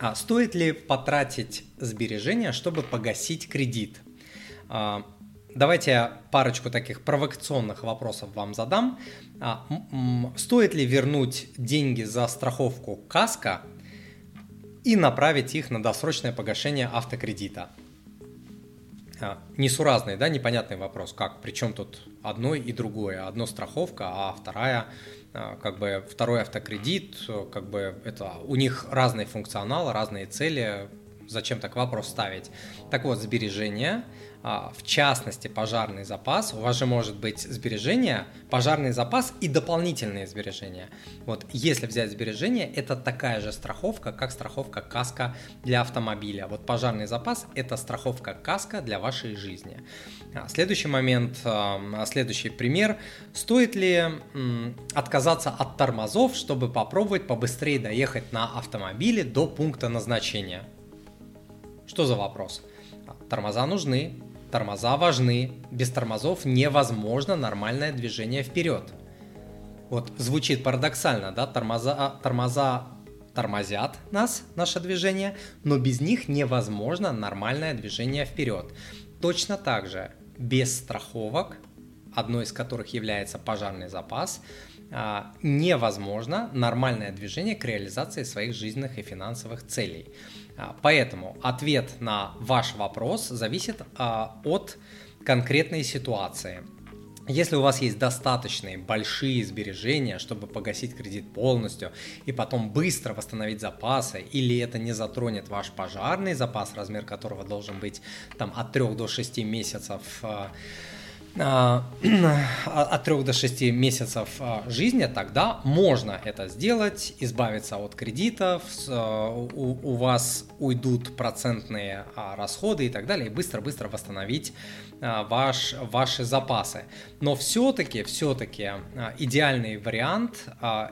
А стоит ли потратить сбережения, чтобы погасить кредит? А, давайте я парочку таких провокационных вопросов вам задам. А, стоит ли вернуть деньги за страховку КАСКО и направить их на досрочное погашение автокредита? А, несуразный, да, непонятный вопрос, как, причем тут одно и другое, одно страховка, а вторая, а, как бы, второй автокредит, как бы, это, у них разный функционал, разные цели, зачем так вопрос ставить? Так вот, сбережения – а, в частности пожарный запас, у вас же может быть сбережение, пожарный запас и дополнительные сбережения. Вот если взять сбережения, это такая же страховка, как страховка каска для автомобиля. Вот пожарный запас – это страховка каска для вашей жизни. А, следующий момент, а, следующий пример. Стоит ли отказаться от тормозов, чтобы попробовать побыстрее доехать на автомобиле до пункта назначения? Что за вопрос? Тормоза нужны, Тормоза важны. Без тормозов невозможно нормальное движение вперед. Вот звучит парадоксально, да? Тормоза, а, тормоза тормозят нас, наше движение, но без них невозможно нормальное движение вперед. Точно так же без страховок, одной из которых является пожарный запас, а, невозможно нормальное движение к реализации своих жизненных и финансовых целей. А, поэтому ответ на ваш вопрос зависит а, от конкретной ситуации. Если у вас есть достаточные большие сбережения, чтобы погасить кредит полностью и потом быстро восстановить запасы, или это не затронет ваш пожарный запас, размер которого должен быть там от 3 до 6 месяцев, от 3 до 6 месяцев а, жизни, тогда можно это сделать, избавиться от кредитов, а, у, вас уйдут процентные расходы и так далее, и быстро-быстро восстановить ваш, ваши запасы. Но все-таки, все-таки идеальный вариант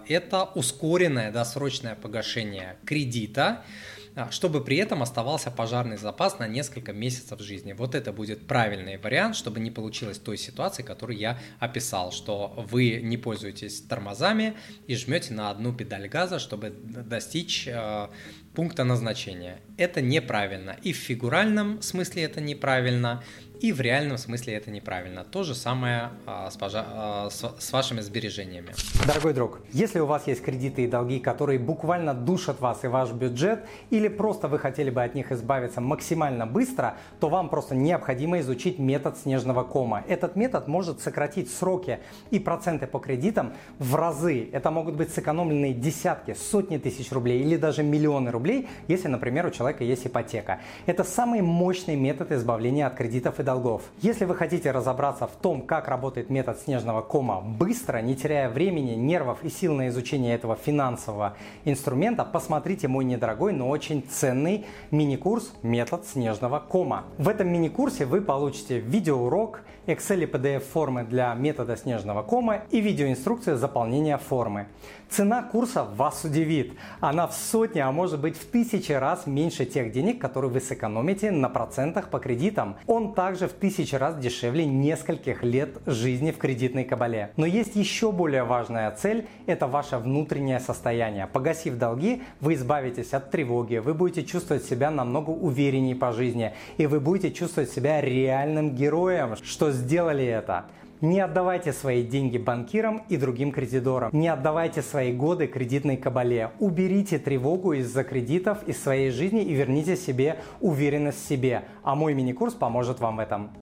это ускоренное досрочное погашение кредита, а, чтобы при этом оставался пожарный запас на несколько месяцев жизни. Вот это будет правильный вариант, чтобы не получилось той ситуации, которую я описал, что вы не пользуетесь тормозами и жмете на одну педаль газа, чтобы достичь э, пункта назначения. Это неправильно. И в фигуральном смысле это неправильно, и в реальном смысле это неправильно. То же самое а, с, пожа... а, с, с вашими сбережениями. Дорогой друг, если у вас есть кредиты и долги, которые буквально душат вас и ваш бюджет, или просто вы хотели бы от них избавиться максимально быстро, то вам просто необходимо изучить метод снежного кома. Этот метод может сократить сроки и проценты по кредитам в разы. Это могут быть сэкономленные десятки, сотни тысяч рублей или даже миллионы рублей, если, например, у человека есть ипотека. Это самый мощный метод избавления от кредитов и долгов. Если вы хотите разобраться в том, как работает метод снежного кома быстро, не теряя времени, нервов и сил на изучение этого финансового инструмента, посмотрите мой недорогой, но очень ценный мини-курс «Метод снежного кома». В этом мини-курсе вы получите видеоурок, Excel и PDF формы для метода снежного кома и видеоинструкцию заполнения формы. Цена курса вас удивит. Она в сотни, а может быть в тысячи раз меньше тех денег, которые вы сэкономите на процентах по кредитам. Он также в тысячи раз дешевле нескольких лет жизни в кредитной кабале. Но есть еще более важная цель – это ваше внутреннее состояние. Погасив долги, вы избавитесь от тревоги, вы будете чувствовать себя намного увереннее по жизни, и вы будете чувствовать себя реальным героем, что сделали это. Не отдавайте свои деньги банкирам и другим кредиторам. Не отдавайте свои годы кредитной кабале. Уберите тревогу из-за кредитов из своей жизни и верните себе уверенность в себе. А мой мини-курс поможет вам в этом.